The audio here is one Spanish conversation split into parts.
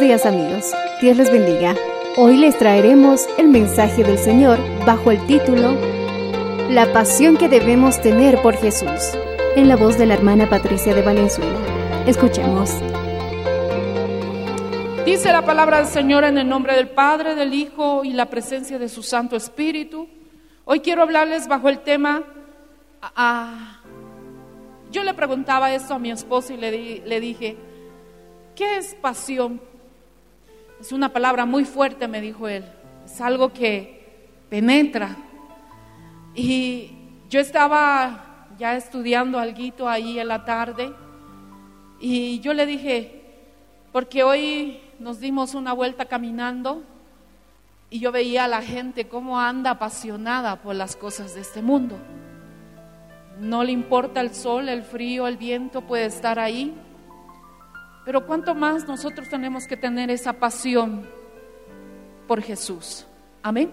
Días amigos, Dios les bendiga. Hoy les traeremos el mensaje del Señor bajo el título La pasión que debemos tener por Jesús, en la voz de la hermana Patricia de Valenzuela. Escuchemos. Dice la palabra del Señor en el nombre del Padre, del Hijo y la presencia de su Santo Espíritu. Hoy quiero hablarles bajo el tema... ah, yo le preguntaba esto a mi esposo y le, le dije, ¿qué es pasión? Es una palabra muy fuerte, me dijo él. Es algo que penetra. Y yo estaba ya estudiando algo ahí en la tarde y yo le dije, porque hoy nos dimos una vuelta caminando y yo veía a la gente cómo anda apasionada por las cosas de este mundo. No le importa el sol, el frío, el viento, puede estar ahí. Pero cuánto más nosotros tenemos que tener esa pasión por Jesús. Amén.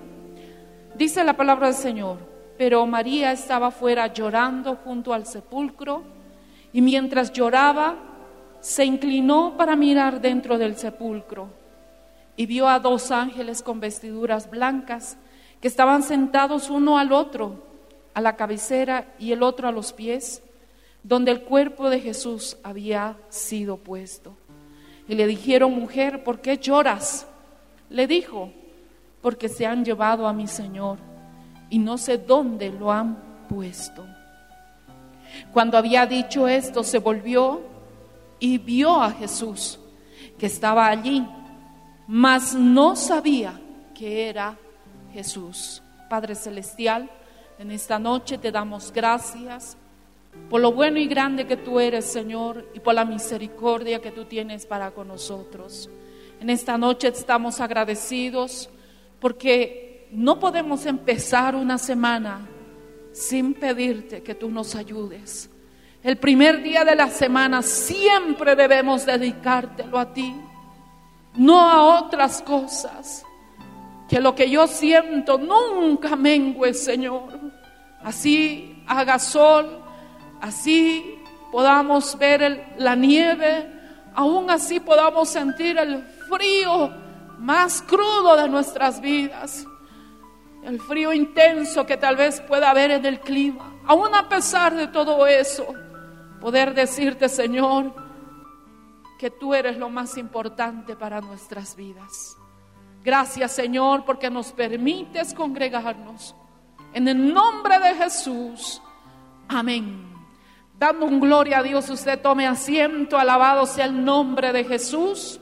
Dice la palabra del Señor, pero María estaba fuera llorando junto al sepulcro y mientras lloraba se inclinó para mirar dentro del sepulcro y vio a dos ángeles con vestiduras blancas que estaban sentados uno al otro, a la cabecera y el otro a los pies, donde el cuerpo de Jesús había sido puesto. Y le dijeron, mujer, ¿por qué lloras? Le dijo, porque se han llevado a mi Señor y no sé dónde lo han puesto. Cuando había dicho esto, se volvió y vio a Jesús que estaba allí, mas no sabía que era Jesús. Padre Celestial, en esta noche te damos gracias por lo bueno y grande que tú eres, Señor, y por la misericordia que tú tienes para con nosotros. En esta noche estamos agradecidos porque no podemos empezar una semana sin pedirte que tú nos ayudes. El primer día de la semana siempre debemos dedicártelo a ti, no a otras cosas. Que lo que yo siento nunca mengue, Señor. Así haga sol, así podamos ver la nieve, aún así podamos sentir el frío más crudo de nuestras vidas, el frío intenso que tal vez pueda haber en el clima. Aún a pesar de todo eso, poder decirte, Señor, que tú eres lo más importante para nuestras vidas. Gracias, Señor, porque nos permites congregarnos. En el nombre de Jesús. Amén. Dando un gloria a Dios, usted tome asiento, alabado sea el nombre de Jesús.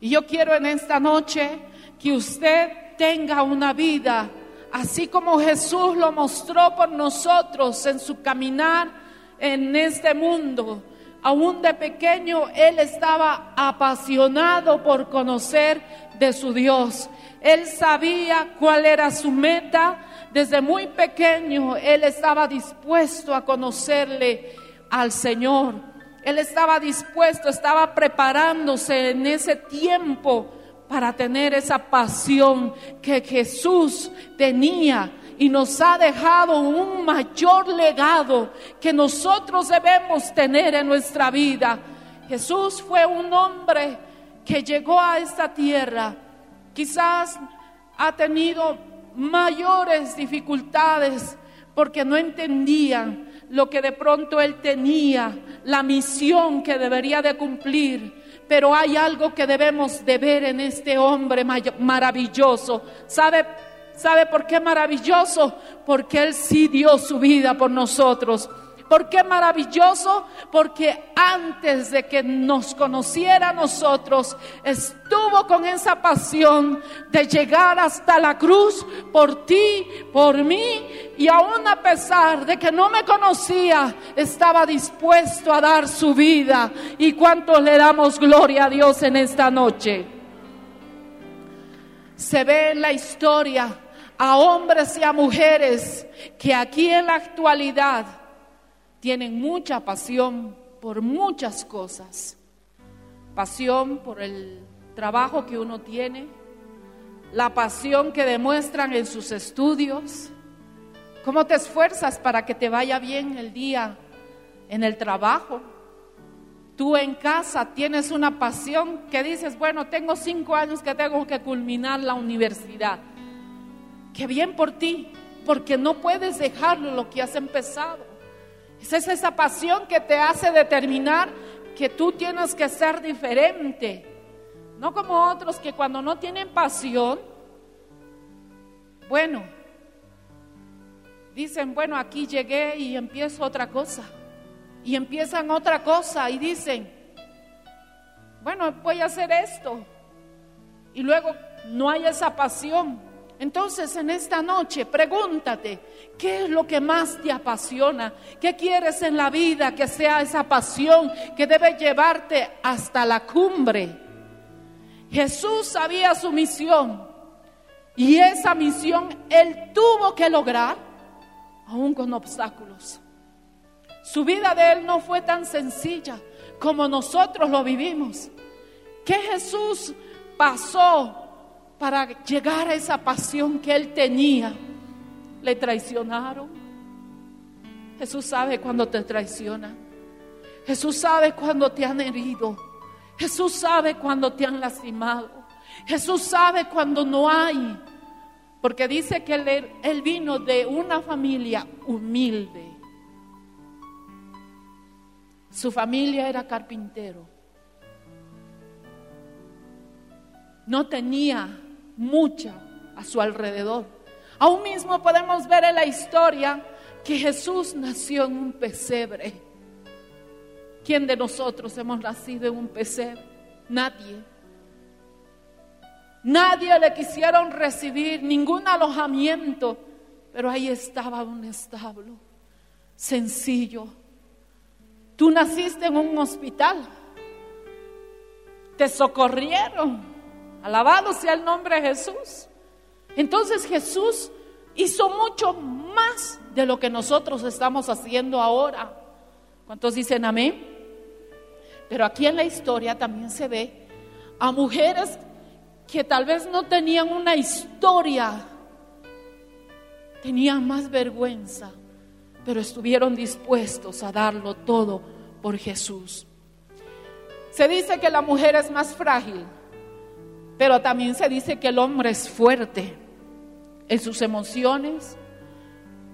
Y yo quiero en esta noche que usted tenga una vida así como Jesús lo mostró por nosotros en su caminar en este mundo. Aún de pequeño Él estaba apasionado por conocer de su Dios. Él sabía cuál era su meta. Desde muy pequeño Él estaba dispuesto a conocerle al Señor. Él estaba dispuesto, estaba preparándose en ese tiempo para tener esa pasión que Jesús tenía y nos ha dejado un mayor legado que nosotros debemos tener en nuestra vida. Jesús fue un hombre que llegó a esta tierra, quizás ha tenido mayores dificultades porque no entendían lo que de pronto él tenía, la misión que debería de cumplir. Pero hay algo que debemos de ver en este hombre maravilloso. ¿Sabe, ¿Sabe por qué maravilloso? Porque él sí dio su vida por nosotros. ¿Por qué maravilloso? Porque antes de que nos conociera a nosotros, estuvo con esa pasión de llegar hasta la cruz por ti, por mí, y aún a pesar de que no me conocía, estaba dispuesto a dar su vida. ¿Y cuántos le damos gloria a Dios en esta noche? Se ve en la historia a hombres y a mujeres que aquí en la actualidad tienen mucha pasión por muchas cosas. Pasión por el trabajo que uno tiene, la pasión que demuestran en sus estudios, cómo te esfuerzas para que te vaya bien el día en el trabajo. Tú en casa tienes una pasión que dices, bueno, tengo cinco años que tengo que culminar la universidad. Qué bien por ti, porque no puedes dejarlo lo que has empezado. Es esa pasión que te hace determinar que tú tienes que ser diferente. No como otros que cuando no tienen pasión, bueno, dicen, bueno, aquí llegué y empiezo otra cosa. Y empiezan otra cosa y dicen, bueno, voy a hacer esto. Y luego no hay esa pasión. Entonces en esta noche pregúntate, ¿qué es lo que más te apasiona? ¿Qué quieres en la vida que sea esa pasión que debe llevarte hasta la cumbre? Jesús sabía su misión y esa misión él tuvo que lograr aún con obstáculos. Su vida de él no fue tan sencilla como nosotros lo vivimos. ¿Qué Jesús pasó para llegar a esa pasión que él tenía, le traicionaron. Jesús sabe cuando te traicionan. Jesús sabe cuando te han herido. Jesús sabe cuando te han lastimado. Jesús sabe cuando no hay. Porque dice que él vino de una familia humilde. Su familia era carpintero. No tenía mucha a su alrededor. Aún mismo podemos ver en la historia que Jesús nació en un pesebre. ¿Quién de nosotros hemos nacido en un pesebre? Nadie. Nadie le quisieron recibir ningún alojamiento, pero ahí estaba un establo sencillo. Tú naciste en un hospital, te socorrieron, Alabado sea el nombre de Jesús. Entonces Jesús hizo mucho más de lo que nosotros estamos haciendo ahora. ¿Cuántos dicen amén? Pero aquí en la historia también se ve a mujeres que tal vez no tenían una historia, tenían más vergüenza, pero estuvieron dispuestos a darlo todo por Jesús. Se dice que la mujer es más frágil pero también se dice que el hombre es fuerte en sus emociones,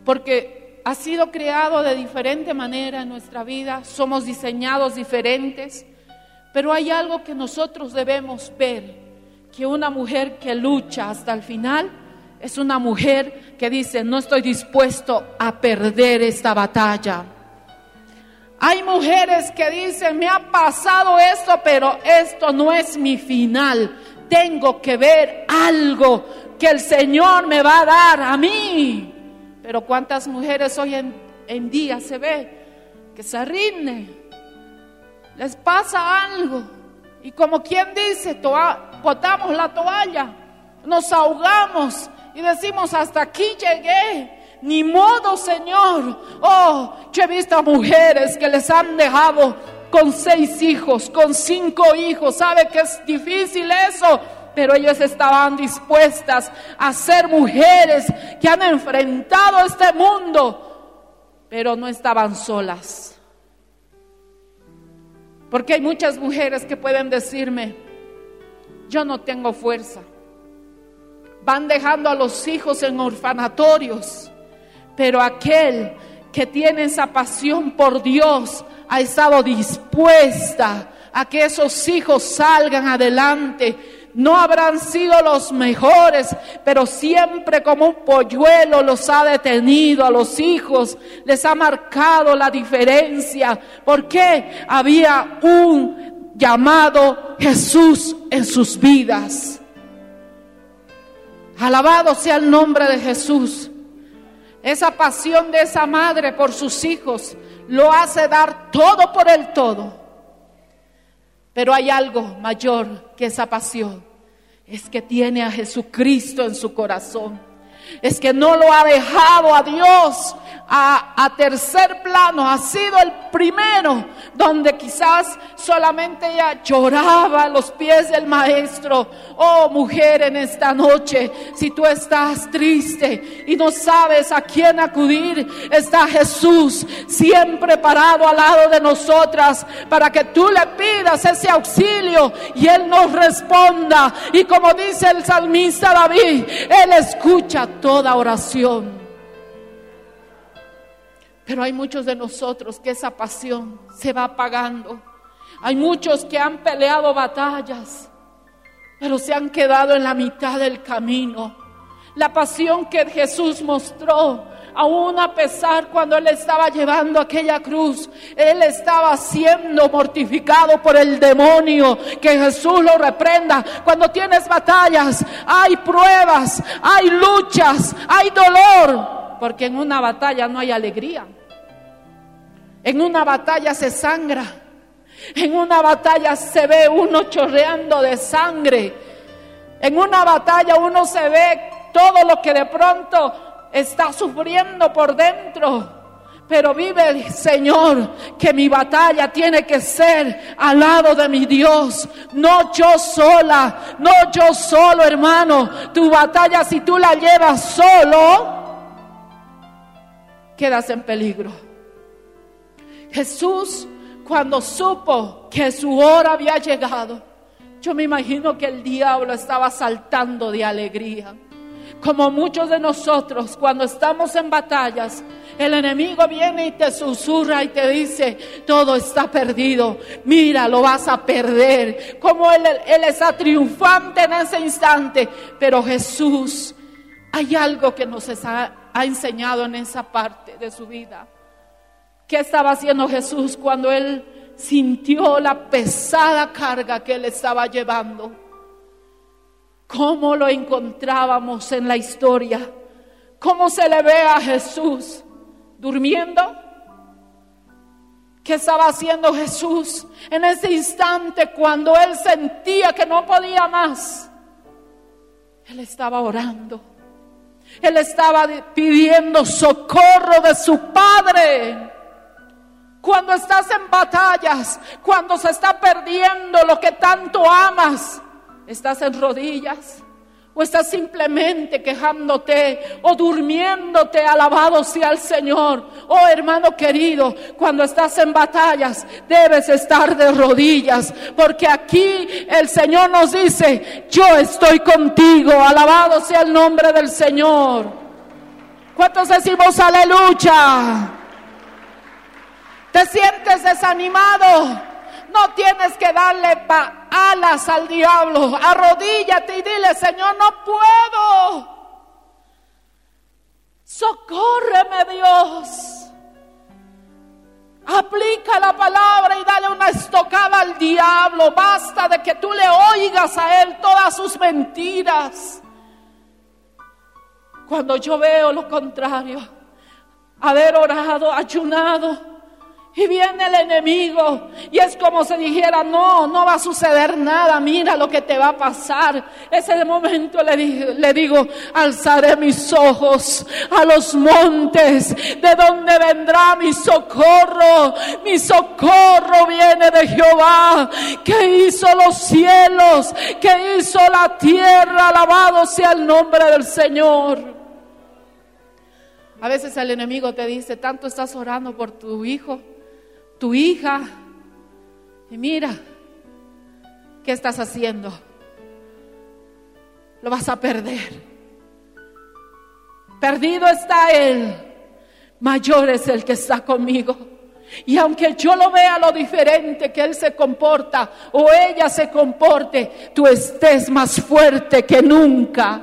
porque ha sido creado de diferente manera en nuestra vida, somos diseñados diferentes, pero hay algo que nosotros debemos ver, que una mujer que lucha hasta el final es una mujer que dice, no estoy dispuesto a perder esta batalla. Hay mujeres que dicen, me ha pasado esto, pero esto no es mi final tengo que ver algo que el Señor me va a dar a mí. Pero cuántas mujeres hoy en, día se ve que se rinden, les pasa algo y como quien dice, botamos la toalla, nos ahogamos y decimos hasta aquí llegué. Ni modo, Señor. Oh, yo he visto mujeres que les han dejado con seis hijos, con cinco hijos. ¿Sabe que es difícil eso? pero ellos estaban dispuestas a ser mujeres que han enfrentado este mundo, pero no estaban solas. Porque hay muchas mujeres que pueden decirme, yo no tengo fuerza. Van dejando a los hijos en orfanatorios, pero aquel que tiene esa pasión por Dios ha estado dispuesta a que esos hijos salgan adelante. No habrán sido los mejores, pero siempre como un polluelo los ha detenido a los hijos, les ha marcado la diferencia, porque había un llamado Jesús en sus vidas. Alabado sea el nombre de Jesús. Esa pasión de esa madre por sus hijos lo hace dar todo por el todo. Pero hay algo mayor que esa pasión. Es que tiene a Jesucristo en su corazón es que no lo ha dejado a Dios a, tercer plano, ha sido el primero donde quizás solamente ella lloraba a los pies del maestro. Oh mujer, en esta noche, si tú estás triste y no sabes a quién acudir, está Jesús siempre parado al lado de nosotras para que tú le pidas ese auxilio y Él nos responda. Y como dice el salmista David, Él escucha toda oración. Pero hay muchos de nosotros que esa pasión se va apagando. Hay muchos que han peleado batallas, pero se han quedado en la mitad del camino. La pasión que Jesús mostró, aún a pesar cuando Él estaba llevando aquella cruz, Él estaba siendo mortificado por el demonio. Que Jesús lo reprenda. Cuando tienes batallas, hay pruebas, hay luchas, hay dolor, porque en una batalla no hay alegría. En una batalla se sangra. En una batalla se ve uno chorreando de sangre. En una batalla uno se ve todo lo que de pronto está sufriendo por dentro. Pero vive el Señor que mi batalla tiene que ser al lado de mi Dios. No yo sola, no yo solo hermano. Tu batalla si tú la llevas solo, quedas en peligro. Jesús cuando supo que su hora había llegado, yo me imagino que el diablo estaba saltando de alegría. Como muchos de nosotros, cuando estamos en batallas, el enemigo viene y te susurra y te dice, todo está perdido, mira, lo vas a perder. Como él, está triunfante en ese instante. Pero Jesús, hay algo que nos ha enseñado en esa parte de su vida. ¿Qué estaba haciendo Jesús cuando él sintió la pesada carga que él estaba llevando? ¿Cómo lo encontrábamos en la historia? ¿Cómo se le ve a Jesús? ¿Durmiendo? ¿Qué estaba haciendo Jesús en ese instante cuando él sentía que no podía más? Él estaba orando. Él estaba pidiendo socorro de su Padre. Cuando estás en batallas, cuando se está perdiendo lo que tanto amas, estás en rodillas o estás simplemente quejándote o durmiéndote, alabado sea el Señor. Oh hermano querido, cuando estás en batallas debes estar de rodillas, porque aquí el Señor nos dice, yo estoy contigo, alabado sea el nombre del Señor. ¿Cuántos decimos aleluya? ¿Te sientes desanimado? No tienes que darle alas al diablo. Arrodíllate y dile, Señor, no puedo. Socórreme, Dios. Aplica la palabra y dale una estocada al diablo. Basta de que tú le oigas a él todas sus mentiras. Cuando yo veo lo contrario, haber orado, ayunado, Y viene el enemigo y es como si dijera, no, no va a suceder nada, mira lo que te va a pasar. Ese momento le, le digo, alzaré mis ojos a los montes, de donde vendrá mi socorro. Mi socorro viene de Jehová, que hizo los cielos, que hizo la tierra. Alabado sea el nombre del Señor. A veces el enemigo te dice, tanto estás orando por tu hijo, tu hija, y mira, ¿qué estás haciendo? Lo vas a perder. Perdido está él, mayor es el que está conmigo. Y aunque yo lo vea lo diferente que él se comporta o ella se comporte, tú estés más fuerte que nunca.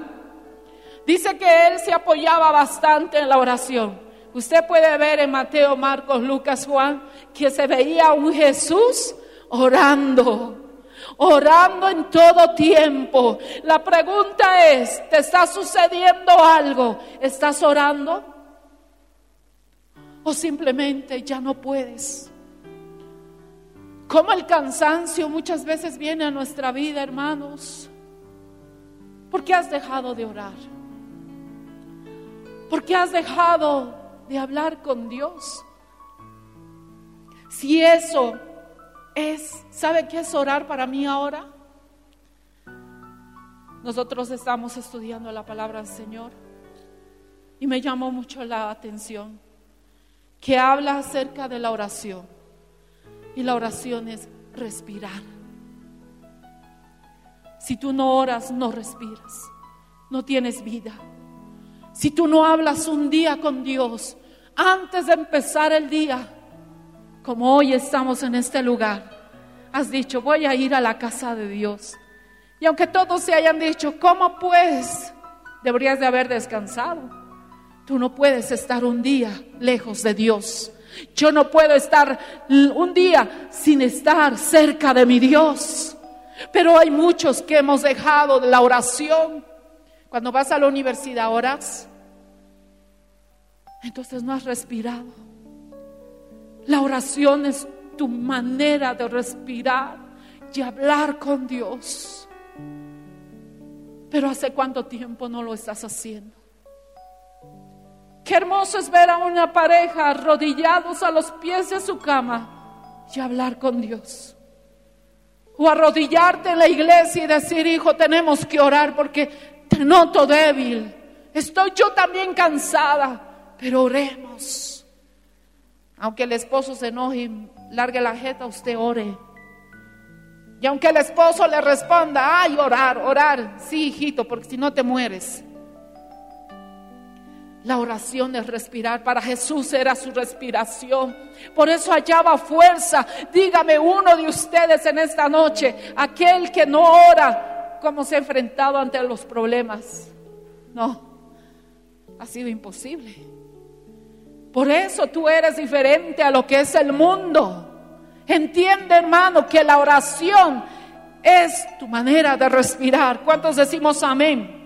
Dice que él se apoyaba bastante en la oración. Usted puede ver en Mateo, Marcos, Lucas, Juan, que se veía un Jesús orando, orando en todo tiempo. La pregunta es, ¿te está sucediendo algo? ¿Estás orando? ¿O simplemente ya no puedes? Como el cansancio muchas veces viene a nuestra vida, hermanos. ¿Por qué has dejado de orar? ¿Por qué has dejado de hablar con Dios? Si eso es, ¿sabe qué es orar para mí ahora? Nosotros estamos estudiando la palabra del Señor y me llamó mucho la atención que habla acerca de la oración. Y la oración es respirar. Si tú no oras, no respiras, no tienes vida. Si tú no hablas un día con Dios antes de empezar el día, como hoy estamos en este lugar, has dicho, voy a ir a la casa de Dios. Y aunque todos se hayan dicho, ¿cómo pues? Deberías de haber descansado. Tú no puedes estar un día lejos de Dios. Yo no puedo estar un día sin estar cerca de mi Dios. Pero hay muchos que hemos dejado de la oración. Cuando vas a la universidad oras, entonces no has respirado. La oración es tu manera de respirar y hablar con Dios. Pero ¿hace cuánto tiempo no lo estás haciendo? Qué hermoso es ver a una pareja arrodillados a los pies de su cama y hablar con Dios. O arrodillarte en la iglesia y decir, hijo, tenemos que orar porque te noto débil. Estoy yo también cansada, pero oremos. Aunque el esposo se enoje largue la jeta, usted ore. Y aunque el esposo le responda, ay, orar, orar, sí, hijito, porque si no te mueres. La oración es respirar. Para Jesús era su respiración. Por eso hallaba fuerza. Dígame uno de ustedes en esta noche, aquel que no ora, cómo se ha enfrentado ante los problemas. No, ha sido imposible. Por eso tú eres diferente a lo que es el mundo. Entiende, hermano, que la oración es tu manera de respirar. ¿Cuántos decimos amén?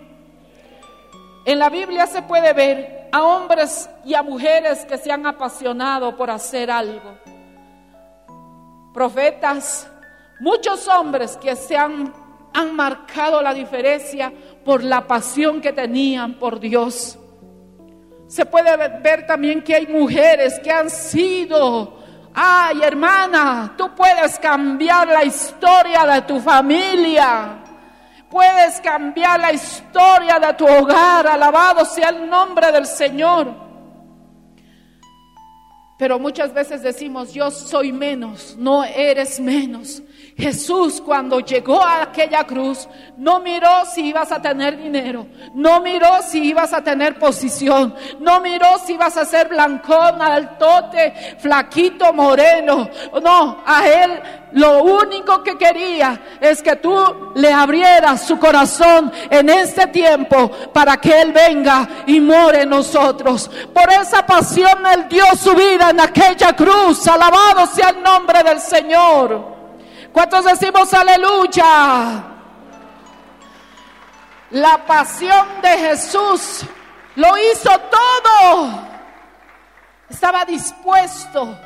En la Biblia se puede ver a hombres y a mujeres que se han apasionado por hacer algo. Profetas, muchos hombres que se han, han marcado la diferencia por la pasión que tenían por Dios. Se puede ver también que hay mujeres que han sido, ay hermana, tú puedes cambiar la historia de tu familia. Puedes cambiar la historia de tu hogar. Alabado sea el nombre del Señor. Pero muchas veces decimos, yo soy menos, no eres menos. Jesús cuando llegó a aquella cruz no miró si ibas a tener dinero, no miró si ibas a tener posición, no miró si ibas a ser blancón, altote, flaquito, moreno. No, a él lo único que quería es que tú le abrieras su corazón en este tiempo para que él venga y more en nosotros. Por esa pasión él dio su vida en aquella cruz. Alabado sea el nombre del Señor. ¿Cuántos decimos aleluya? La pasión de Jesús lo hizo todo. Estaba dispuesto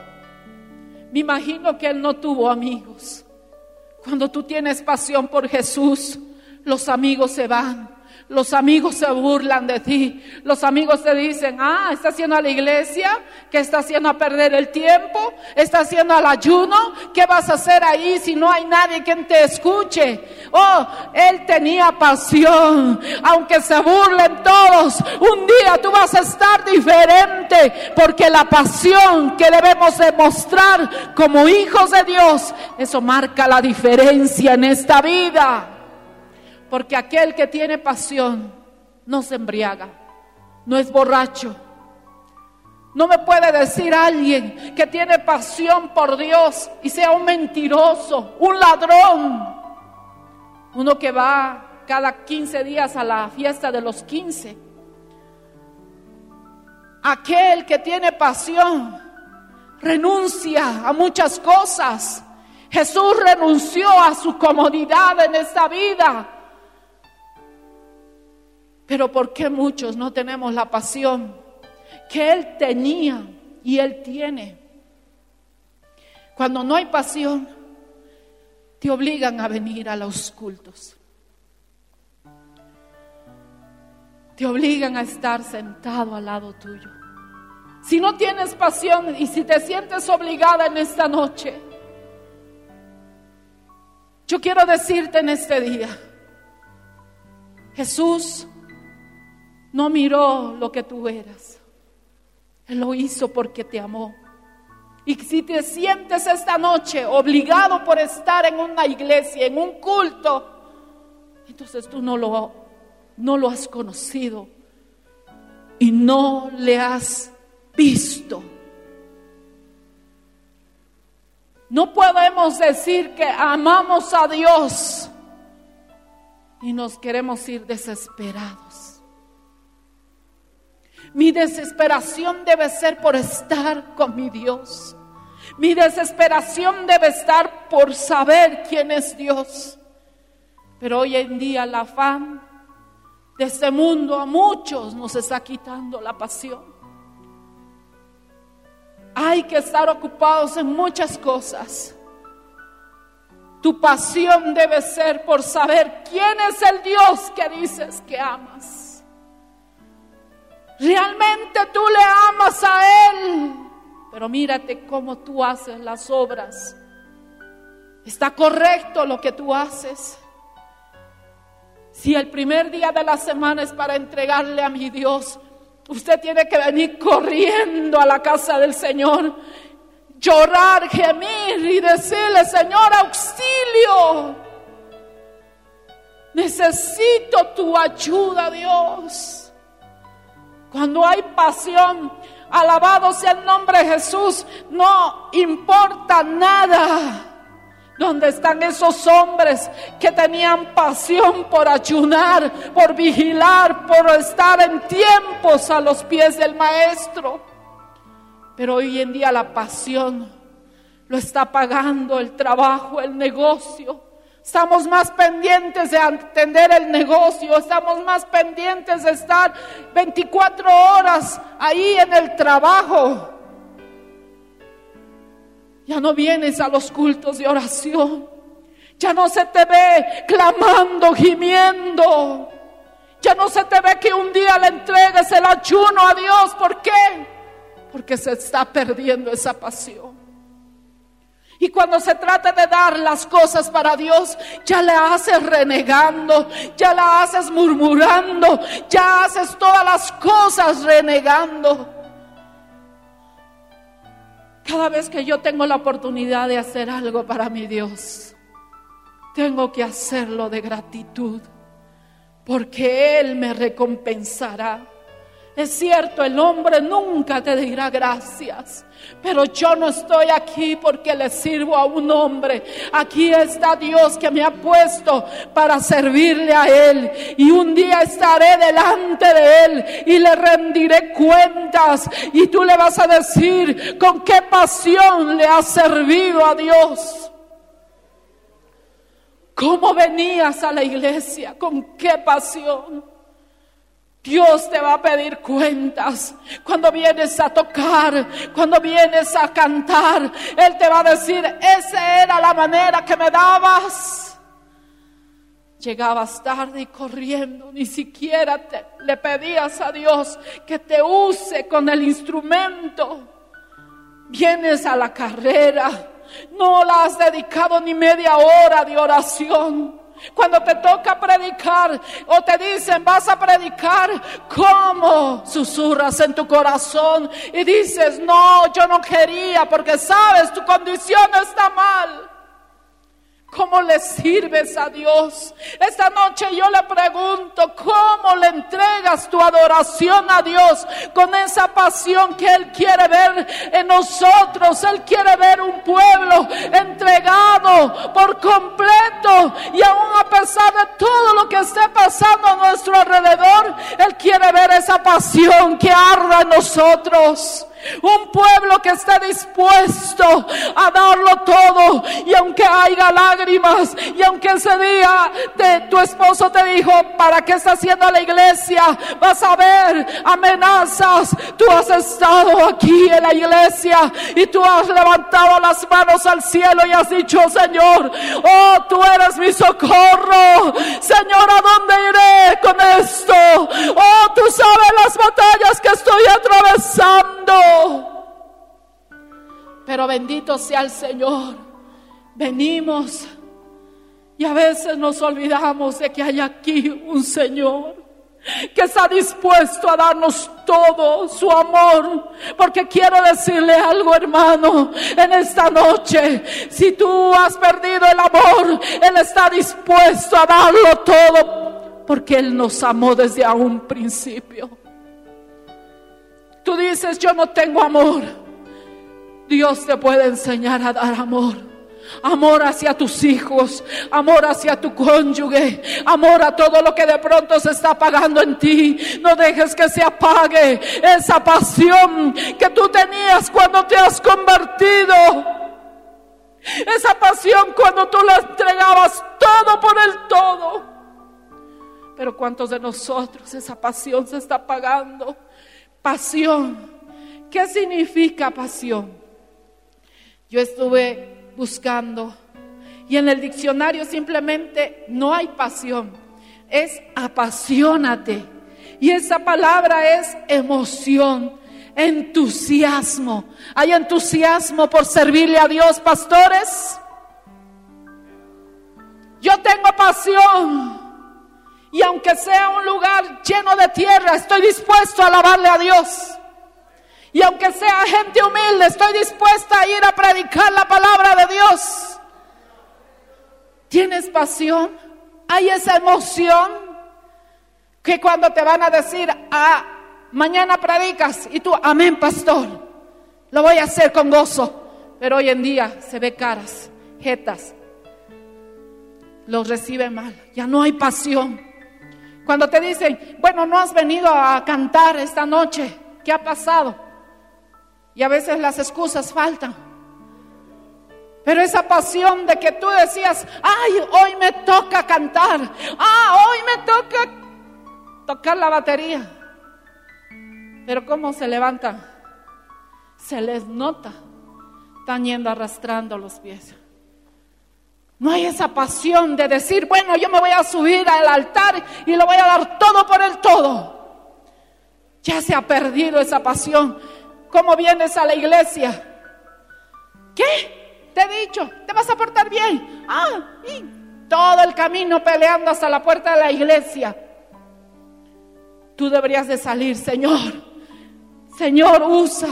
Me imagino que él no tuvo amigos. Cuando tú tienes pasión por Jesús, los amigos se van. Los amigos se burlan de ti. Los amigos te dicen, ah, está haciendo a la iglesia, ¿qué está haciendo a perder el tiempo? ¿Está haciendo al ayuno? ¿Qué vas a hacer ahí si no hay nadie quien te escuche? Oh, él tenía pasión. Aunque se burlen todos, un día tú vas a estar diferente porque la pasión que debemos demostrar como hijos de Dios, eso marca la diferencia en esta vida. Porque aquel que tiene pasión no se embriaga, no es borracho. No me puede decir alguien que tiene pasión por Dios y sea un mentiroso, un ladrón. Uno que va cada 15 días a la fiesta de los 15. Aquel que tiene pasión renuncia a muchas cosas. Jesús renunció a su comodidad en esta vida pero ¿por qué muchos no tenemos la pasión que Él tenía y Él tiene? Cuando no hay pasión, te obligan a venir a los cultos. Te obligan a estar sentado al lado tuyo. Si no tienes pasión y si te sientes obligada en esta noche, yo quiero decirte en este día, Jesús no miró lo que tú eras. Él lo hizo porque te amó. Y si te sientes esta noche obligado por estar en una iglesia, en un culto, entonces tú no lo, no lo has conocido y no le has visto. No podemos decir que amamos a Dios y nos queremos ir desesperados. Mi desesperación debe ser por estar con mi Dios. Mi desesperación debe estar por saber quién es Dios. Pero hoy en día el afán de este mundo a muchos nos está quitando la pasión. Hay que estar ocupados en muchas cosas. Tu pasión debe ser por saber quién es el Dios que dices que amas. Realmente tú le amas a Él. Pero mírate cómo tú haces las obras. Está correcto lo que tú haces. Si el primer día de la semana es para entregarle a mi Dios, usted tiene que venir corriendo a la casa del Señor, llorar, gemir y decirle, Señor, auxilio. Necesito tu ayuda, Dios. Cuando hay pasión, alabado sea el nombre de Jesús, no importa nada. ¿Dónde están esos hombres que tenían pasión por ayunar, por vigilar, por estar en tiempos a los pies del Maestro? Pero hoy en día la pasión lo está pagando el trabajo, el negocio, Estamos más pendientes de atender el negocio, estamos más pendientes de estar 24 horas ahí en el trabajo. Ya no vienes a los cultos de oración. Ya no se te ve clamando, gimiendo. Ya no se te ve que un día le entregues el ayuno a Dios. ¿Por qué? Porque se está perdiendo esa pasión. Y cuando se trata de dar las cosas para Dios, ya la haces renegando, ya la haces murmurando, ya haces todas las cosas renegando. Cada vez que yo tengo la oportunidad de hacer algo para mi Dios, tengo que hacerlo de gratitud, porque Él me recompensará. Es cierto, el hombre nunca te dirá gracias, pero yo no estoy aquí porque le sirvo a un hombre. Aquí está Dios que me ha puesto para servirle a Él. Y un día estaré delante de Él y le rendiré cuentas. Y tú le vas a decir con qué pasión le has servido a Dios. ¿Cómo venías a la iglesia? ¿Con qué pasión? Dios te va a pedir cuentas. Cuando vienes a tocar, cuando vienes a cantar, Él te va a decir, esa era la manera que me dabas. Llegabas tarde y corriendo, ni siquiera te- le pedías a Dios que te use con el instrumento. Vienes a la carrera, no la has dedicado ni media hora de oración. Cuando te toca predicar o te dicen vas a predicar, ¿cómo susurras en tu corazón y dices, no, yo no quería porque sabes, tu condición está mal? ¿Cómo le sirves a Dios? Esta noche yo le pregunto, ¿cómo le entregas tu adoración a Dios con esa pasión que Él quiere ver en nosotros? Él quiere ver un pueblo entregado por completo y aún a pesar de todo lo que esté pasando a nuestro alrededor, Él quiere ver esa pasión que arda en nosotros. Un pueblo que esté dispuesto a darlo todo. Y aunque haya lágrimas, y aunque ese día tu esposo te dijo, ¿para qué está haciendo la iglesia? Vas a ver amenazas. Tú has estado aquí en la iglesia y tú has levantado las manos al cielo y has dicho, Señor, oh, tú eres mi socorro. Señor, ¿a dónde iré con esto? Oh, tú sabes las batallas que estoy atravesando. Pero bendito sea el Señor. Venimos y a veces nos olvidamos de que hay aquí un Señor que está dispuesto a darnos todo su amor. Porque quiero decirle algo, hermano, en esta noche. Si tú has perdido el amor, Él está dispuesto a darlo todo. Porque Él nos amó desde un principio. Tú dices, yo no tengo amor. Dios te puede enseñar a dar amor. Amor hacia tus hijos, amor hacia tu cónyuge, amor a todo lo que de pronto se está apagando en ti. No dejes que se apague esa pasión que tú tenías cuando te has convertido. Esa pasión cuando tú la entregabas todo por el todo. Pero ¿cuántos de nosotros esa pasión se está apagando? Pasión. ¿Qué significa pasión? Yo estuve buscando y en el diccionario simplemente no hay pasión, es apasionate. Y esa palabra es emoción, entusiasmo. ¿Hay entusiasmo por servirle a Dios, pastores? Yo tengo pasión. Y aunque sea un lugar lleno de tierra, estoy dispuesto a alabarle a Dios. Y aunque sea gente humilde, estoy dispuesta a ir a predicar la palabra de Dios. ¿Tienes pasión? ¿Hay esa emoción? Que cuando te van a decir, ah, mañana predicas y tú, amén, pastor, lo voy a hacer con gozo. Pero hoy en día se ve caras, jetas, los recibe mal, ya no hay pasión. Cuando te dicen, bueno, no has venido a cantar esta noche, ¿qué ha pasado? Y a veces las excusas faltan. Pero esa pasión de que tú decías, ay, hoy me toca cantar, ah, hoy me toca tocar la batería. Pero ¿cómo se levantan? Se les nota, están yendo arrastrando los pies. No hay esa pasión de decir, bueno, yo me voy a subir al altar y lo voy a dar todo por el todo. Ya se ha perdido esa pasión. ¿Cómo vienes a la iglesia? ¿Qué? Te he dicho, te vas a portar bien. Ah, y todo el camino peleando hasta la puerta de la iglesia. Tú deberías de salir, Señor. Señor, usa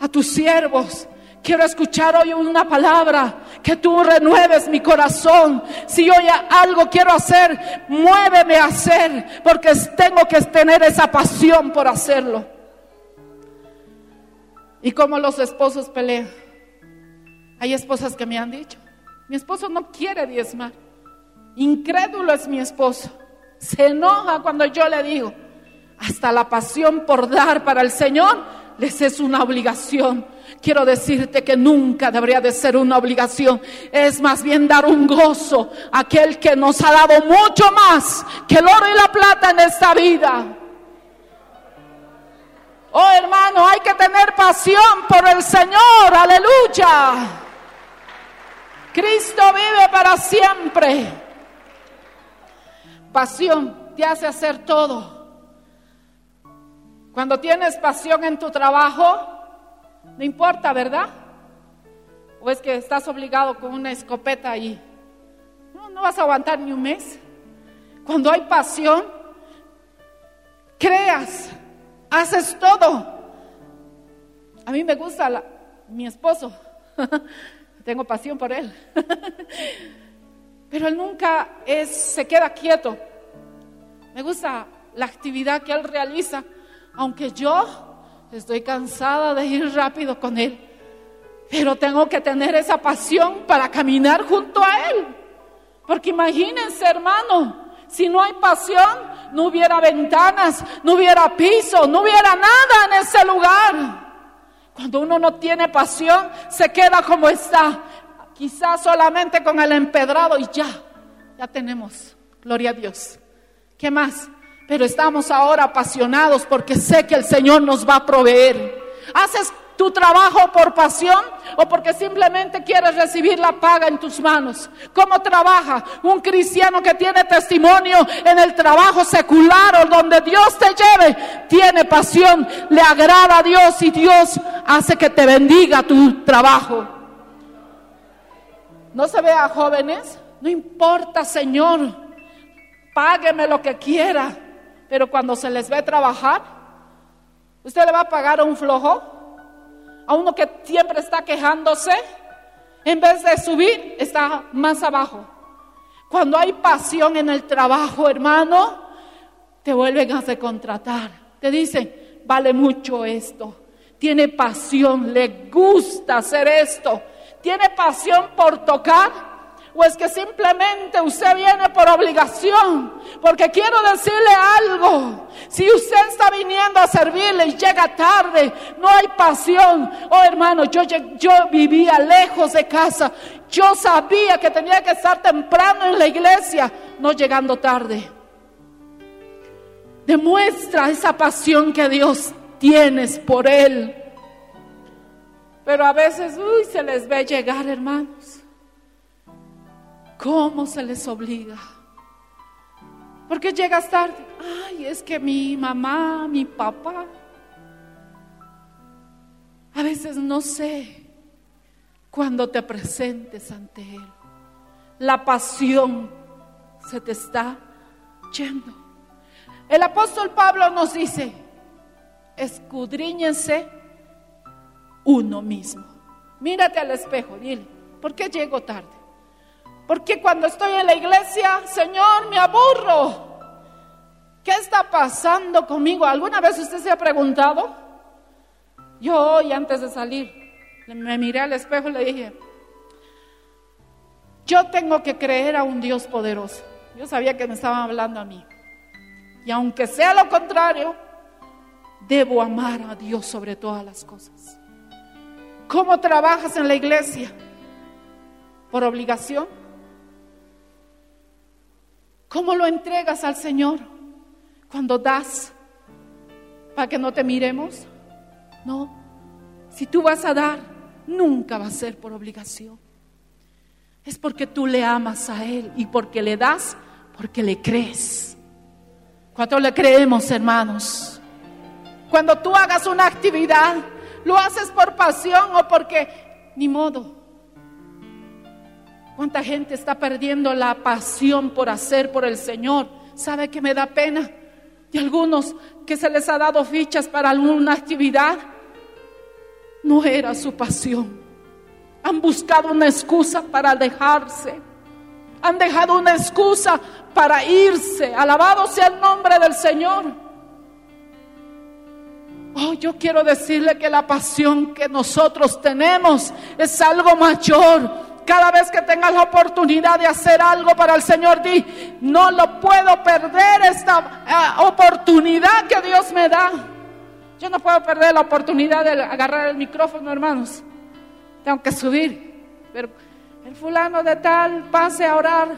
a tus siervos. Quiero escuchar hoy una palabra, que tú renueves mi corazón. Si hoy algo quiero hacer, muéveme a hacer, porque tengo que tener esa pasión por hacerlo. Y como los esposos pelean. Hay esposas que me han dicho, mi esposo no quiere diezmar. Incrédulo es mi esposo. Se enoja cuando yo le digo, hasta la pasión por dar para el Señor les es una obligación. Quiero decirte que nunca debería de ser una obligación. Es más bien dar un gozo a aquel que nos ha dado mucho más que el oro y la plata en esta vida. Oh hermano, hay que tener pasión por el Señor, aleluya. Cristo vive para siempre. Pasión te hace hacer todo. Cuando tienes pasión en tu trabajo, no importa, ¿verdad? O es que estás obligado con una escopeta ahí. No, no vas a aguantar ni un mes. Cuando hay pasión, creas, haces todo. A mí me gusta mi esposo. Tengo pasión por él. Pero él nunca se queda quieto. Me gusta la actividad que él realiza, aunque yo estoy cansada de ir rápido con él. Pero tengo que tener esa pasión para caminar junto a él. Porque imagínense, hermano, si no hay pasión, no hubiera ventanas, no hubiera piso, no hubiera nada en ese lugar. Cuando uno no tiene pasión, se queda como está. Quizás solamente con el empedrado y ya, ya tenemos. Gloria a Dios. ¿Qué más? Pero estamos ahora apasionados porque sé que el Señor nos va a proveer. ¿Haces tu trabajo por pasión o porque simplemente quieres recibir la paga en tus manos? ¿Cómo trabaja un cristiano que tiene testimonio en el trabajo secular o donde Dios te lleve? Tiene pasión, le agrada a Dios y Dios hace que te bendiga tu trabajo. No se vea jóvenes, no importa, Señor, págueme lo que quiera, pero cuando se les ve trabajar, ¿usted le va a pagar a un flojo? ¿A uno que siempre está quejándose? En vez de subir, está más abajo. Cuando hay pasión en el trabajo, hermano, te vuelven a contratar. Te dicen, vale mucho esto. Tiene pasión, le gusta hacer esto. Tiene pasión por tocar. ¿O es que simplemente usted viene por obligación? Porque quiero decirle algo. Si usted está viniendo a servirle y llega tarde, no hay pasión. Oh hermano, yo, yo vivía lejos de casa. Yo sabía que tenía que estar temprano en la iglesia, no llegando tarde. Demuestra esa pasión que Dios tienes por Él. Pero a veces, uy, se les ve llegar, hermanos. ¿Cómo se les obliga? ¿Por qué llegas tarde? Ay, es que mi mamá, mi papá. A veces no sé cuando te presentes ante Él. La pasión se te está yendo. El apóstol Pablo nos dice, escudriñense uno mismo. Mírate al espejo, dile, ¿por qué llego tarde? ¿Por qué cuando estoy en la iglesia, Señor, me aburro? ¿Qué está pasando conmigo? ¿Alguna vez usted se ha preguntado? Yo hoy antes de salir me miré al espejo y le dije, yo tengo que creer a un Dios poderoso. Yo sabía que me estaban hablando a mí. Y aunque sea lo contrario, debo amar a Dios sobre todas las cosas. ¿Cómo trabajas en la iglesia? ¿Por obligación? ¿Cómo lo entregas al Señor? Cuando das para que no te miremos. No. Si tú vas a dar, nunca va a ser por obligación. Es porque tú le amas a Él y porque le das, porque le crees. ¿Cuánto le creemos, hermanos? Cuando tú hagas una actividad, lo haces por pasión o porque ni modo. ¿Cuánta gente está perdiendo la pasión por hacer por el Señor? ¿Sabe que me da pena? Y algunos que se les ha dado fichas para alguna actividad, no era su pasión. Han buscado una excusa para dejarse. Han dejado una excusa para irse. Alabado sea el nombre del Señor. Oh, yo quiero decirle que la pasión que nosotros tenemos es algo mayor. Cada vez que tengas la oportunidad de hacer algo para el Señor, di, no lo puedo perder esta eh, oportunidad que Dios me da. Yo no puedo perder la oportunidad de agarrar el micrófono, hermanos. Tengo que subir. Pero el fulano de tal pase a orar.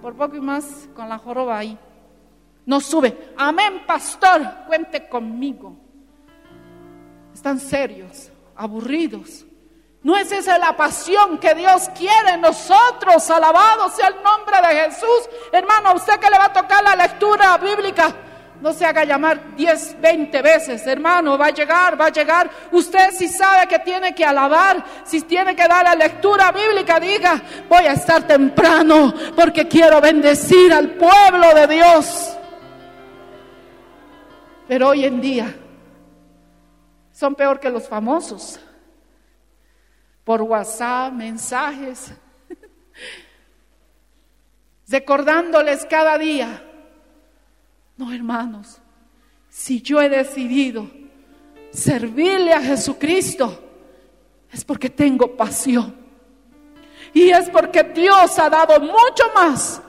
Por poco y más con la joroba ahí. no sube. Amén, pastor, cuente conmigo. Están serios, aburridos. No es esa la pasión que Dios quiere en nosotros. Alabado sea el nombre de Jesús. Hermano, usted que le va a tocar la lectura bíblica, no se haga llamar 10, 20 veces, hermano, va a llegar, va a llegar. Usted si sabe que tiene que alabar, si tiene que dar la lectura bíblica, diga, voy a estar temprano porque quiero bendecir al pueblo de Dios. Pero hoy en día son peor que los famosos. Por WhatsApp, mensajes, recordándoles cada día no, hermanos, si yo he decidido servirle a Jesucristo, es porque tengo pasión. Y es porque Dios ha dado mucho más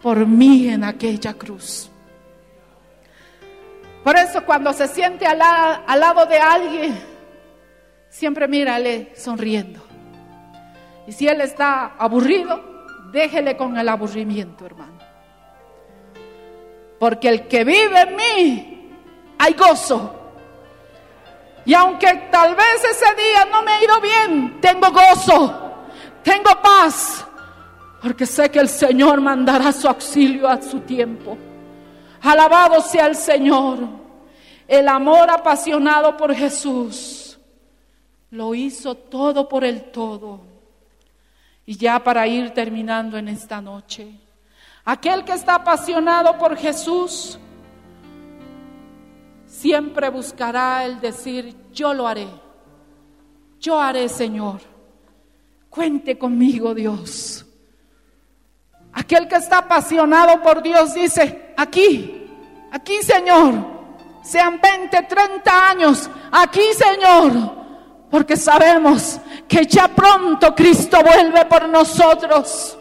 por mí en aquella cruz. Por eso cuando se siente al, al lado de alguien, siempre mírale sonriendo. Y si él está aburrido, déjele con el aburrimiento, hermano. Porque el que vive en mí, hay gozo. Y aunque tal vez ese día no me ha ido bien, tengo gozo, tengo paz, porque sé que el Señor mandará su auxilio a su tiempo. Alabado sea el Señor. El amor apasionado por Jesús lo hizo todo por el todo. Y ya para ir terminando en esta noche. Aquel que está apasionado por Jesús siempre buscará el decir, yo lo haré, yo haré, Señor. Cuente conmigo, Dios. Aquel que está apasionado por Dios dice, aquí, aquí, Señor, sean 20, 30 años, aquí, Señor, porque sabemos que ya pronto Cristo vuelve por nosotros.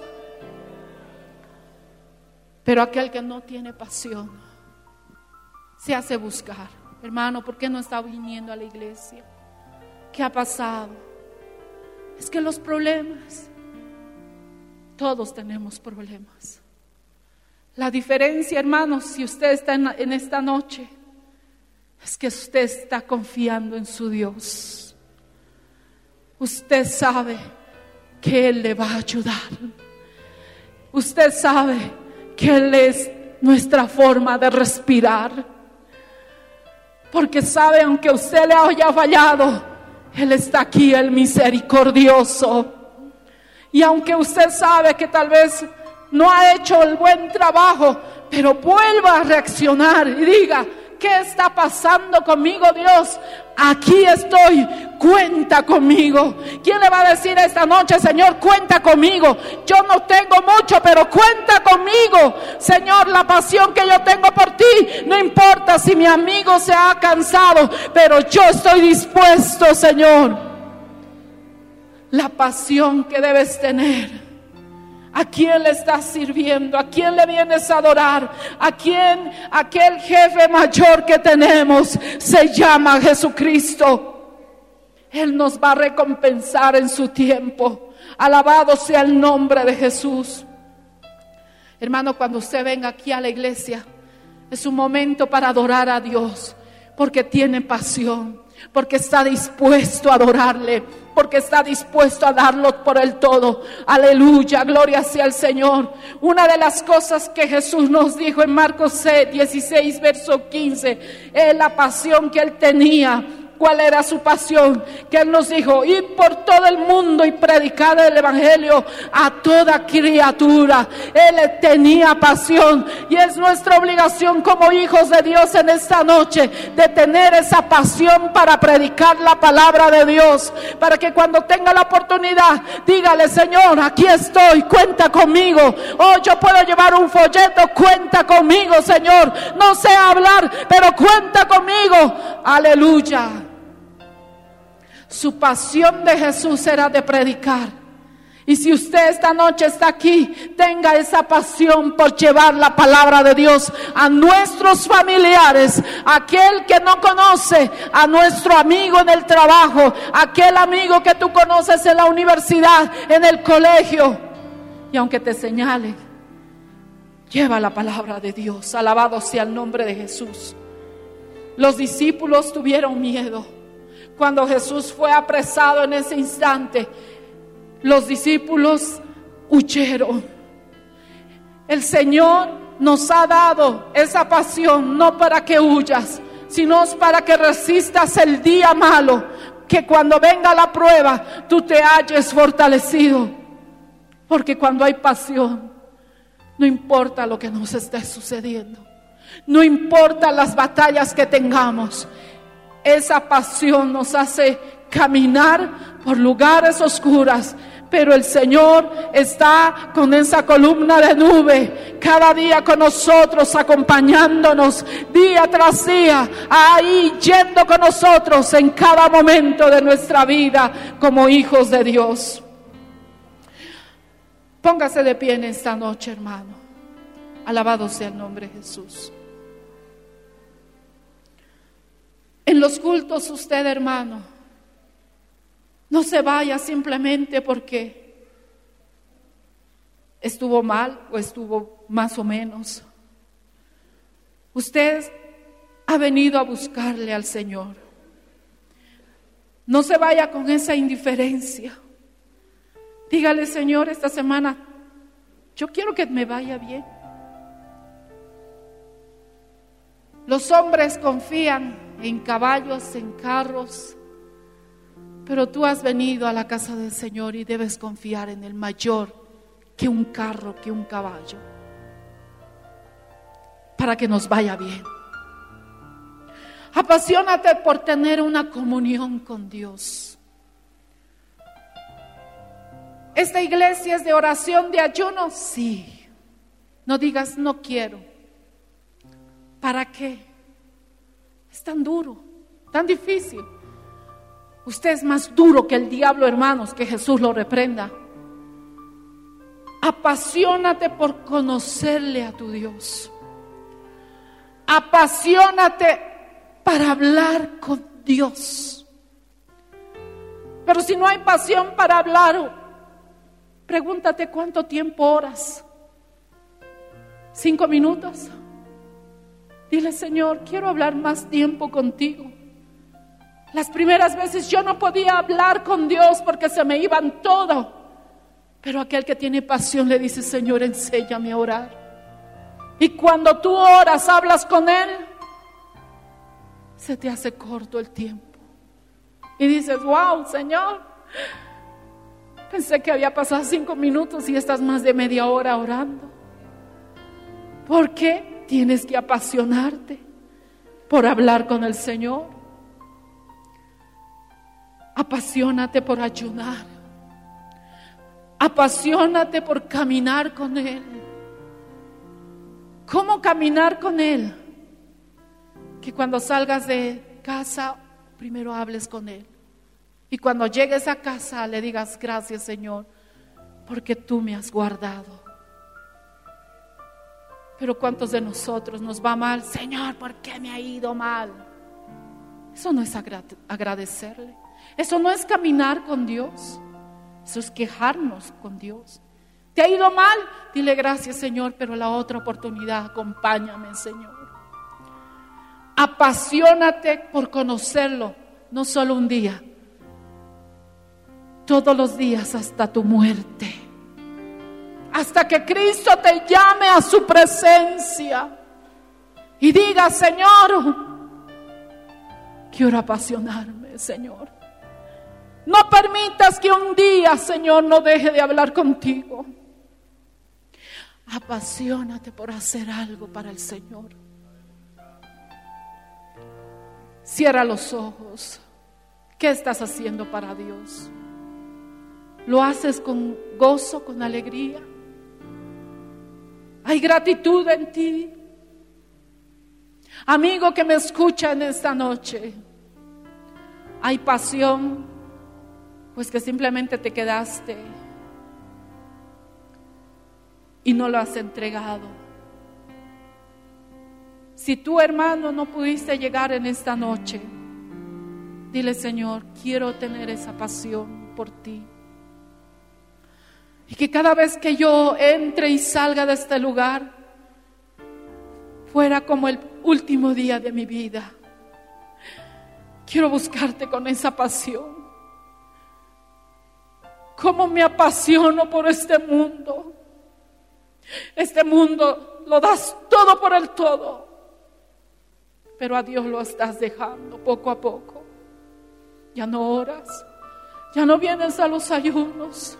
Pero aquel que no tiene pasión se hace buscar. Hermano, ¿por qué no está viniendo a la iglesia? ¿Qué ha pasado? Es que los problemas, todos tenemos problemas. La diferencia, hermanos, si usted está en, esta noche, es que usted está confiando en su Dios. Usted sabe que Él le va a ayudar. Usted sabe que Él es nuestra forma de respirar. Porque sabe, aunque usted le haya fallado, Él está aquí, el misericordioso. Y aunque usted sabe que tal vez no ha hecho el buen trabajo, pero vuelva a reaccionar y diga, ¿qué está pasando conmigo Dios? Aquí estoy, cuenta conmigo. ¿Quién le va a decir esta noche, Señor, cuenta conmigo? Yo no tengo mucho, pero cuenta conmigo. Señor, la pasión que yo tengo por ti, no importa si mi amigo se ha cansado, pero yo estoy dispuesto, Señor. La pasión que debes tener ¿A quién le estás sirviendo? ¿A quién le vienes a adorar? ¿A quién? Aquel jefe mayor que tenemos se llama Jesucristo. Él nos va a recompensar en su tiempo. Alabado sea el nombre de Jesús. Hermano, cuando usted venga aquí a la iglesia, es un momento para adorar a Dios, porque tiene pasión, porque está dispuesto a adorarle porque está dispuesto a darlo por el todo. Aleluya, gloria sea el Señor. Una de las cosas que Jesús nos dijo en Marcos 16, verso 15, es la pasión que él tenía cuál era su pasión, que Él nos dijo, ir por todo el mundo y predicar el Evangelio a toda criatura. Él tenía pasión y es nuestra obligación como hijos de Dios en esta noche de tener esa pasión para predicar la palabra de Dios, para que cuando tenga la oportunidad, dígale, Señor, aquí estoy, cuenta conmigo. Oh, yo puedo llevar un folleto, cuenta conmigo, Señor. No sé hablar, pero cuenta conmigo. Aleluya. Su pasión de Jesús era de predicar. Y si usted esta noche está aquí, tenga esa pasión por llevar la palabra de Dios a nuestros familiares, aquel que no conoce, a nuestro amigo en el trabajo, aquel amigo que tú conoces en la universidad, en el colegio. Y aunque te señale, Lleva la palabra de Dios. Alabado sea el nombre de Jesús. Los discípulos tuvieron miedo. Cuando Jesús fue apresado en ese instante, los discípulos huyeron. El Señor nos ha dado esa pasión no para que huyas, sino para que resistas el día malo, que cuando venga la prueba tú te halles fortalecido. Porque cuando hay pasión, no importa lo que nos esté sucediendo, no importa las batallas que tengamos, esa pasión nos hace caminar por lugares oscuras, pero el Señor está con esa columna de nube cada día con nosotros, acompañándonos día tras día, ahí yendo con nosotros en cada momento de nuestra vida como hijos de Dios. Póngase de pie en esta noche, hermano. Alabado sea el nombre de Jesús. En los cultos usted, hermano, no se vaya simplemente porque estuvo mal o estuvo más o menos. Usted ha venido a buscarle al Señor. No se vaya con esa indiferencia. Dígale, Señor, esta semana, yo quiero que me vaya bien. Los hombres confían en caballos, en carros, pero tú has venido a la casa del Señor y debes confiar en el mayor que un carro, que un caballo, para que nos vaya bien. Apasionate por tener una comunión con Dios. ¿Esta iglesia es de oración, de ayuno? Sí. No digas, no quiero. ¿Para qué? Tan duro, tan difícil. Usted es más duro que el diablo, hermanos, que Jesús lo reprenda. Apasionate por conocerle a tu Dios. Apasionate para hablar con Dios. Pero si no hay pasión para hablar, pregúntate cuánto tiempo oras. ¿Cinco minutos? Dile, Señor, quiero hablar más tiempo contigo. Las primeras veces yo no podía hablar con Dios porque se me iban todo. Pero aquel que tiene pasión le dice, Señor, enséñame a orar. Y cuando tú oras, hablas con Él, se te hace corto el tiempo. Y dices, wow, Señor, pensé que había pasado cinco minutos y estás más de media hora orando. ¿Por qué? Tienes que apasionarte por hablar con el Señor. Apasionate por ayunar. Apasionate por caminar con Él. ¿Cómo caminar con Él? Que cuando salgas de casa, primero hables con Él. Y cuando llegues a casa, le digas gracias Señor, porque tú me has guardado. Pero ¿cuántos de nosotros nos va mal? Señor, ¿por qué me ha ido mal? Eso no es agradecerle. Eso no es caminar con Dios. Eso es quejarnos con Dios. ¿Te ha ido mal? Dile gracias, Señor, pero la otra oportunidad, acompáñame, Señor. Apasionate por conocerlo, no solo un día, todos los días hasta tu muerte hasta que Cristo te llame a su presencia y diga, Señor, quiero apasionarme, Señor. No permitas que un día, Señor, no deje de hablar contigo. Apasionate por hacer algo para el Señor. Cierra los ojos. ¿Qué estás haciendo para Dios? ¿Lo haces con gozo, con alegría? Hay gratitud en ti. Amigo que me escucha en esta noche, hay pasión, pues que simplemente te quedaste y no lo has entregado. Si tú hermano no pudiste llegar en esta noche, dile Señor, quiero tener esa pasión por ti. Y que cada vez que yo entre y salga de este lugar, fuera como el último día de mi vida. Quiero buscarte con esa pasión. Cómo me apasiono por este mundo. Este mundo lo das todo por el todo. Pero a Dios lo estás dejando poco a poco. Ya no oras. Ya no vienes a los ayunos.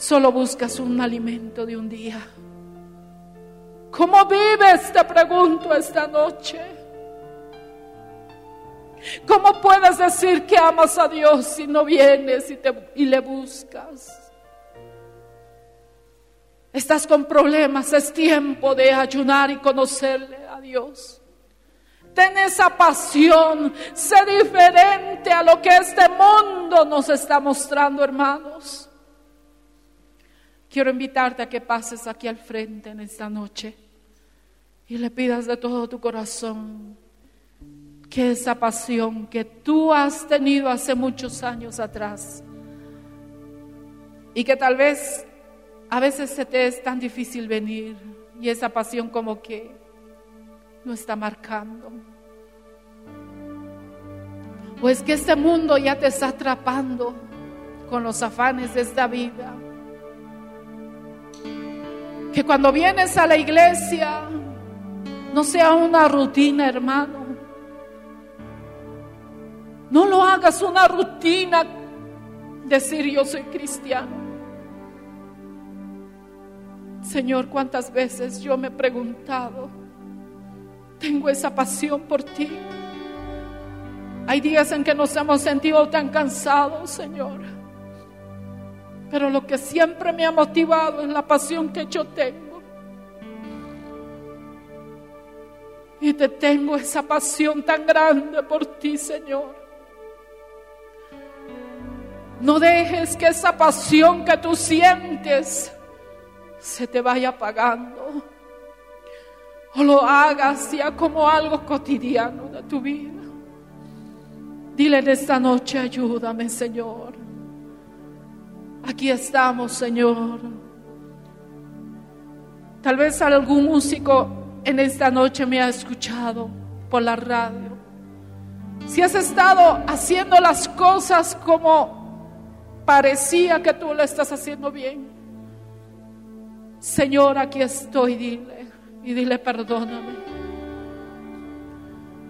Solo buscas un alimento de un día. ¿Cómo vives? Te pregunto esta noche. ¿Cómo puedes decir que amas a Dios si no vienes y, te, y le buscas? Estás con problemas, es tiempo de ayunar y conocerle a Dios. Ten esa pasión, sé diferente a lo que este mundo nos está mostrando, hermanos. Quiero invitarte a que pases aquí al frente en esta noche y le pidas de todo tu corazón que esa pasión que tú has tenido hace muchos años atrás y que tal vez a veces se te es tan difícil venir y esa pasión como que no está marcando. O es que este mundo ya te está atrapando con los afanes de esta vida. Que cuando vienes a la iglesia no sea una rutina, hermano. No lo hagas una rutina decir yo soy cristiano. Señor, cuántas veces yo me he preguntado, tengo esa pasión por ti. Hay días en que nos hemos sentido tan cansados, Señor. Pero lo que siempre me ha motivado es la pasión que yo tengo. Y te tengo esa pasión tan grande por ti, Señor. No dejes que esa pasión que tú sientes se te vaya apagando. O lo hagas ya como algo cotidiano de tu vida. Dile en esta noche, ayúdame, Señor. Aquí estamos, Señor. Tal vez algún músico en esta noche me ha escuchado por la radio. Si has estado haciendo las cosas como parecía que tú lo estás haciendo bien, Señor, aquí estoy, dile, y dile, perdóname.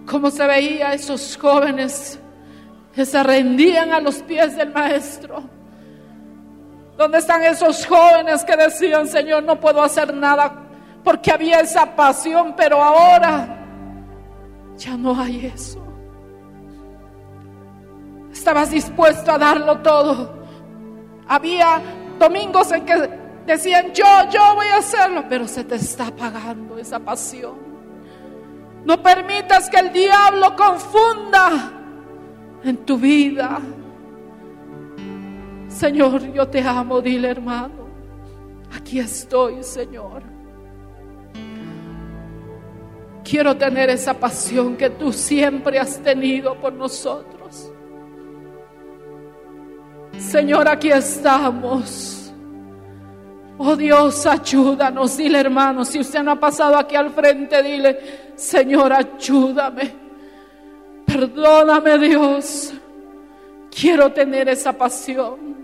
Como se veía esos jóvenes que se rendían a los pies del maestro. ¿Dónde están esos jóvenes que decían, Señor, no puedo hacer nada porque había esa pasión, pero ahora ya no hay eso? Estabas dispuesto a darlo todo. Había domingos en que decían, yo, yo voy a hacerlo, pero se te está apagando esa pasión. No permitas que el diablo confunda en tu vida. Señor, yo te amo, dile hermano. Aquí estoy, Señor. Quiero tener esa pasión que tú siempre has tenido por nosotros. Señor, aquí estamos. Oh Dios, ayúdanos. Dile hermano, si usted no ha pasado aquí al frente, dile, Señor, ayúdame. Perdóname Dios. Quiero tener esa pasión.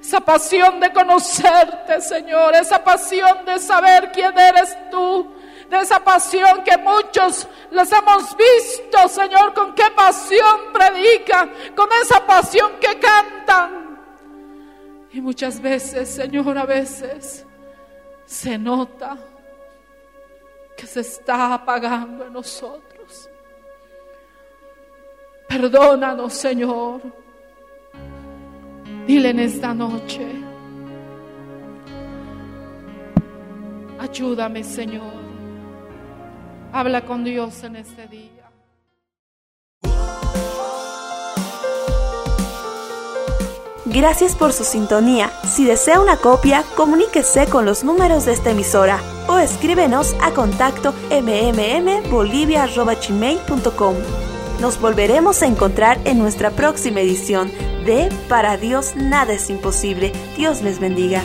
Esa pasión de conocerte, Señor. Esa pasión de saber quién eres tú. De esa pasión que muchos les hemos visto, Señor, con qué pasión predican, con esa pasión que cantan. Y muchas veces, Señor, a veces se nota que se está apagando en nosotros. Perdónanos, Señor. Dile en esta noche. Ayúdame, Señor. Habla con Dios en este día. Gracias por su sintonía. Si desea una copia, comuníquese con los números de esta emisora o escríbenos a contacto mmmbolivia.gmail.com. Nos volveremos a encontrar en nuestra próxima edición de Para Dios nada es imposible. Dios les bendiga.